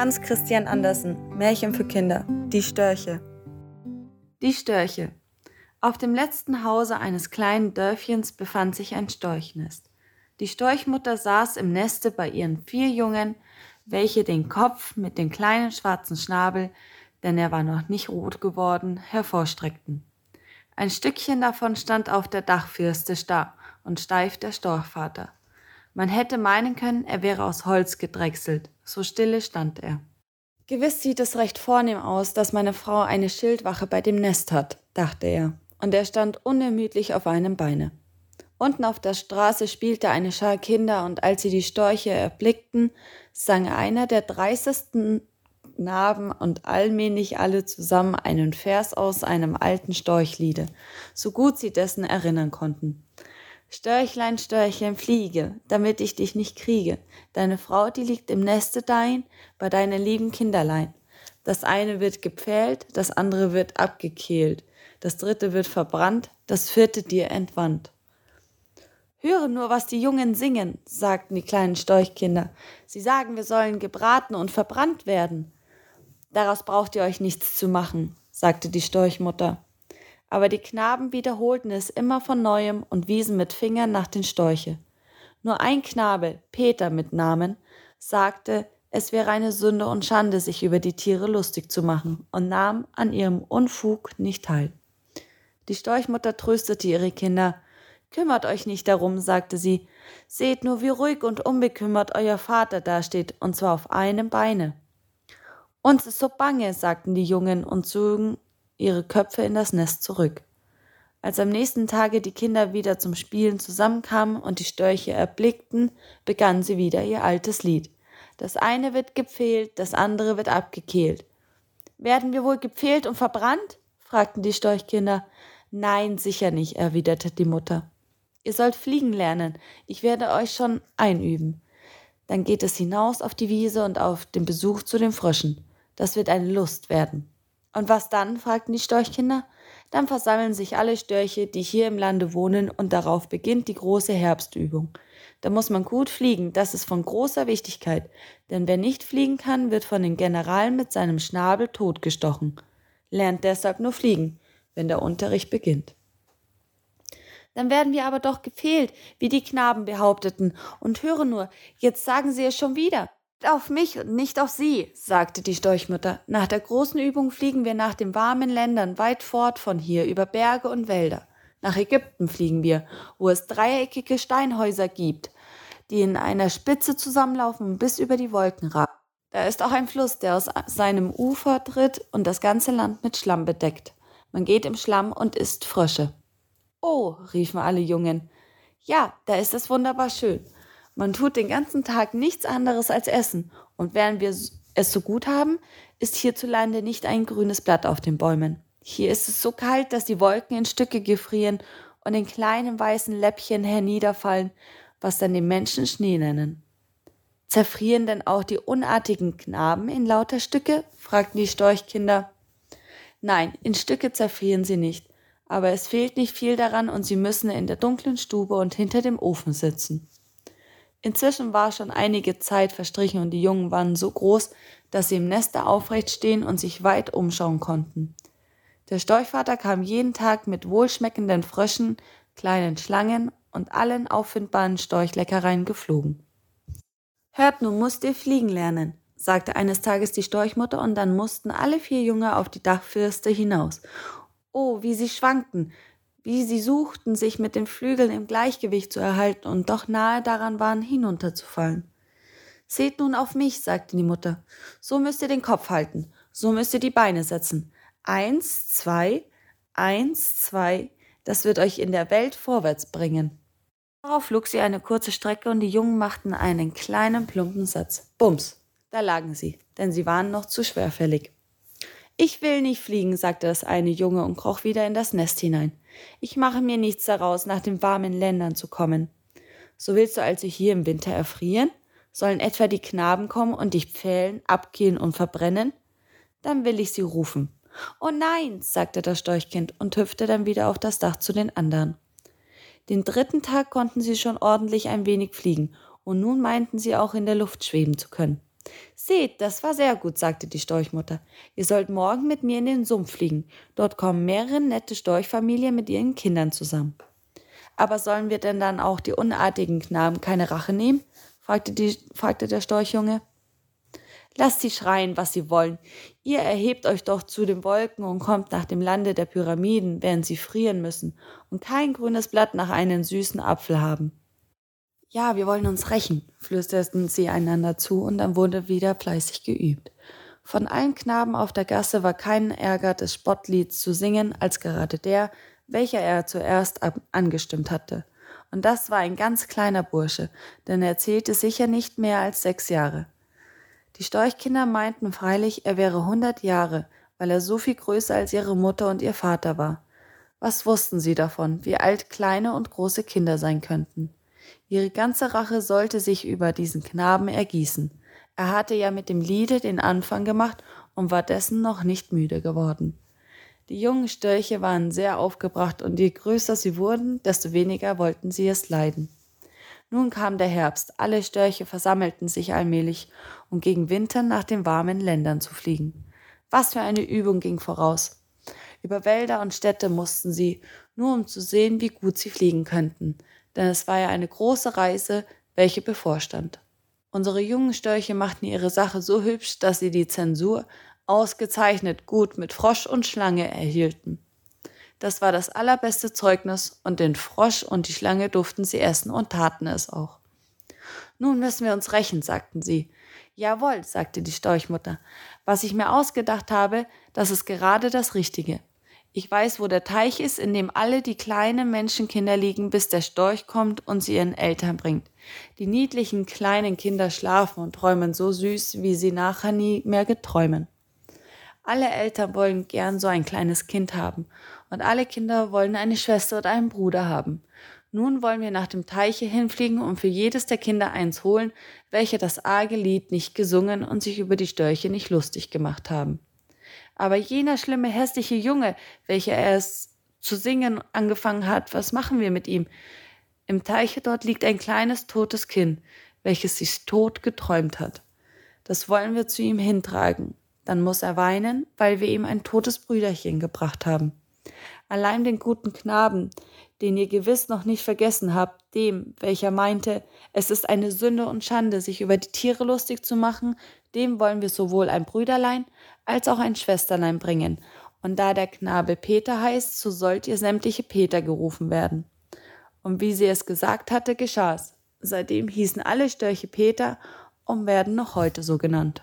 Hans Christian Andersen, Märchen für Kinder, Die Störche. Die Störche. Auf dem letzten Hause eines kleinen Dörfchens befand sich ein Storchnest. Die Storchmutter saß im Neste bei ihren vier Jungen, welche den Kopf mit dem kleinen schwarzen Schnabel, denn er war noch nicht rot geworden, hervorstreckten. Ein Stückchen davon stand auf der Dachfirste starr und steif der Storchvater. Man hätte meinen können, er wäre aus Holz gedrechselt, so stille stand er. Gewiss sieht es recht vornehm aus, dass meine Frau eine Schildwache bei dem Nest hat, dachte er, und er stand unermüdlich auf einem Beine. Unten auf der Straße spielte eine Schar Kinder, und als sie die Storche erblickten, sang einer der dreißigsten Knaben und allmählich alle zusammen einen Vers aus einem alten Storchliede, so gut sie dessen erinnern konnten. Störchlein, Störchlein, fliege, damit ich dich nicht kriege. Deine Frau, die liegt im Neste dein, bei deinen lieben Kinderlein. Das eine wird gepfählt, das andere wird abgekehlt, das dritte wird verbrannt, das vierte dir entwandt. Höre nur, was die Jungen singen, sagten die kleinen Storchkinder. Sie sagen, wir sollen gebraten und verbrannt werden. Daraus braucht ihr euch nichts zu machen, sagte die Storchmutter aber die Knaben wiederholten es immer von neuem und wiesen mit Fingern nach den Storche. Nur ein Knabe, Peter mit Namen, sagte, es wäre eine Sünde und Schande, sich über die Tiere lustig zu machen, und nahm an ihrem Unfug nicht teil. Die Storchmutter tröstete ihre Kinder. Kümmert euch nicht darum, sagte sie. Seht nur, wie ruhig und unbekümmert euer Vater dasteht, und zwar auf einem Beine. Uns ist so bange, sagten die Jungen und zogen ihre Köpfe in das Nest zurück. Als am nächsten Tage die Kinder wieder zum Spielen zusammenkamen und die Störche erblickten, begannen sie wieder ihr altes Lied. Das eine wird gepfählt, das andere wird abgekehlt. Werden wir wohl gepfählt und verbrannt? fragten die Storchkinder. Nein, sicher nicht, erwiderte die Mutter. Ihr sollt fliegen lernen, ich werde euch schon einüben. Dann geht es hinaus auf die Wiese und auf den Besuch zu den Fröschen. Das wird eine Lust werden. Und was dann? fragten die Storchkinder. Dann versammeln sich alle Störche, die hier im Lande wohnen, und darauf beginnt die große Herbstübung. Da muss man gut fliegen, das ist von großer Wichtigkeit, denn wer nicht fliegen kann, wird von den Generalen mit seinem Schnabel totgestochen. Lernt deshalb nur fliegen, wenn der Unterricht beginnt. Dann werden wir aber doch gefehlt, wie die Knaben behaupteten. Und höre nur, jetzt sagen sie es schon wieder. Auf mich und nicht auf Sie, sagte die Storchmutter. Nach der großen Übung fliegen wir nach den warmen Ländern weit fort von hier über Berge und Wälder. Nach Ägypten fliegen wir, wo es dreieckige Steinhäuser gibt, die in einer Spitze zusammenlaufen bis über die Wolken ragen. Da ist auch ein Fluss, der aus seinem Ufer tritt und das ganze Land mit Schlamm bedeckt. Man geht im Schlamm und isst Frösche. Oh, riefen alle Jungen. Ja, da ist es wunderbar schön. Man tut den ganzen Tag nichts anderes als essen. Und während wir es so gut haben, ist hierzulande nicht ein grünes Blatt auf den Bäumen. Hier ist es so kalt, dass die Wolken in Stücke gefrieren und in kleinen weißen Läppchen herniederfallen, was dann die Menschen Schnee nennen. Zerfrieren denn auch die unartigen Knaben in lauter Stücke? fragten die Storchkinder. Nein, in Stücke zerfrieren sie nicht, aber es fehlt nicht viel daran und sie müssen in der dunklen Stube und hinter dem Ofen sitzen. Inzwischen war schon einige Zeit verstrichen und die Jungen waren so groß, dass sie im Neste aufrecht stehen und sich weit umschauen konnten. Der Storchvater kam jeden Tag mit wohlschmeckenden Fröschen, kleinen Schlangen und allen auffindbaren Storchleckereien geflogen. Hört, nun musst ihr fliegen lernen, sagte eines Tages die Storchmutter, und dann mussten alle vier Junge auf die Dachfirste hinaus. Oh, wie sie schwankten, wie sie suchten, sich mit den Flügeln im Gleichgewicht zu erhalten und doch nahe daran waren, hinunterzufallen. Seht nun auf mich, sagte die Mutter. So müsst ihr den Kopf halten, so müsst ihr die Beine setzen. Eins, zwei, eins, zwei, das wird euch in der Welt vorwärts bringen. Darauf flog sie eine kurze Strecke und die Jungen machten einen kleinen plumpen Satz. Bums, da lagen sie, denn sie waren noch zu schwerfällig. Ich will nicht fliegen, sagte das eine Junge und kroch wieder in das Nest hinein. Ich mache mir nichts daraus, nach den warmen Ländern zu kommen. So willst du also hier im Winter erfrieren? Sollen etwa die Knaben kommen und dich pfählen, abgehen und verbrennen? Dann will ich sie rufen. Oh nein, sagte das Storchkind und hüpfte dann wieder auf das Dach zu den anderen. Den dritten Tag konnten sie schon ordentlich ein wenig fliegen, und nun meinten sie auch in der Luft schweben zu können. Seht, das war sehr gut, sagte die Storchmutter. Ihr sollt morgen mit mir in den Sumpf fliegen. Dort kommen mehrere nette Storchfamilien mit ihren Kindern zusammen. Aber sollen wir denn dann auch die unartigen Knaben keine Rache nehmen? fragte, die, fragte der Storchjunge. Lasst sie schreien, was sie wollen. Ihr erhebt euch doch zu den Wolken und kommt nach dem Lande der Pyramiden, während sie frieren müssen und kein grünes Blatt nach einem süßen Apfel haben. Ja, wir wollen uns rächen, flüsterten sie einander zu, und dann wurde wieder fleißig geübt. Von allen Knaben auf der Gasse war kein Ärger des Spottlieds zu singen, als gerade der, welcher er zuerst angestimmt hatte. Und das war ein ganz kleiner Bursche, denn er zählte sicher nicht mehr als sechs Jahre. Die Storchkinder meinten freilich, er wäre hundert Jahre, weil er so viel größer als ihre Mutter und ihr Vater war. Was wussten sie davon, wie alt kleine und große Kinder sein könnten? Ihre ganze Rache sollte sich über diesen Knaben ergießen. Er hatte ja mit dem Liede den Anfang gemacht und war dessen noch nicht müde geworden. Die jungen Störche waren sehr aufgebracht, und je größer sie wurden, desto weniger wollten sie es leiden. Nun kam der Herbst, alle Störche versammelten sich allmählich, um gegen Winter nach den warmen Ländern zu fliegen. Was für eine Übung ging voraus. Über Wälder und Städte mussten sie, nur um zu sehen, wie gut sie fliegen könnten denn es war ja eine große Reise, welche bevorstand. Unsere jungen Störche machten ihre Sache so hübsch, dass sie die Zensur ausgezeichnet gut mit Frosch und Schlange erhielten. Das war das allerbeste Zeugnis, und den Frosch und die Schlange durften sie essen und taten es auch. Nun müssen wir uns rächen, sagten sie. Jawohl, sagte die Storchmutter. Was ich mir ausgedacht habe, das ist gerade das Richtige. Ich weiß, wo der Teich ist, in dem alle die kleinen Menschenkinder liegen, bis der Storch kommt und sie ihren Eltern bringt. Die niedlichen kleinen Kinder schlafen und träumen so süß, wie sie nachher nie mehr geträumen. Alle Eltern wollen gern so ein kleines Kind haben, und alle Kinder wollen eine Schwester oder einen Bruder haben. Nun wollen wir nach dem Teiche hinfliegen und für jedes der Kinder eins holen, welche das arge Lied nicht gesungen und sich über die Störche nicht lustig gemacht haben. Aber jener schlimme, hässliche Junge, welcher es zu singen angefangen hat, was machen wir mit ihm? Im Teiche dort liegt ein kleines totes Kind, welches sich tot geträumt hat. Das wollen wir zu ihm hintragen. Dann muss er weinen, weil wir ihm ein totes Brüderchen gebracht haben. Allein den guten Knaben, den ihr gewiss noch nicht vergessen habt, dem, welcher meinte, es ist eine Sünde und Schande, sich über die Tiere lustig zu machen, dem wollen wir sowohl ein Brüderlein als auch ein Schwesterlein bringen. Und da der Knabe Peter heißt, so sollt ihr sämtliche Peter gerufen werden. Und wie sie es gesagt hatte, geschah's. Seitdem hießen alle Störche Peter und werden noch heute so genannt.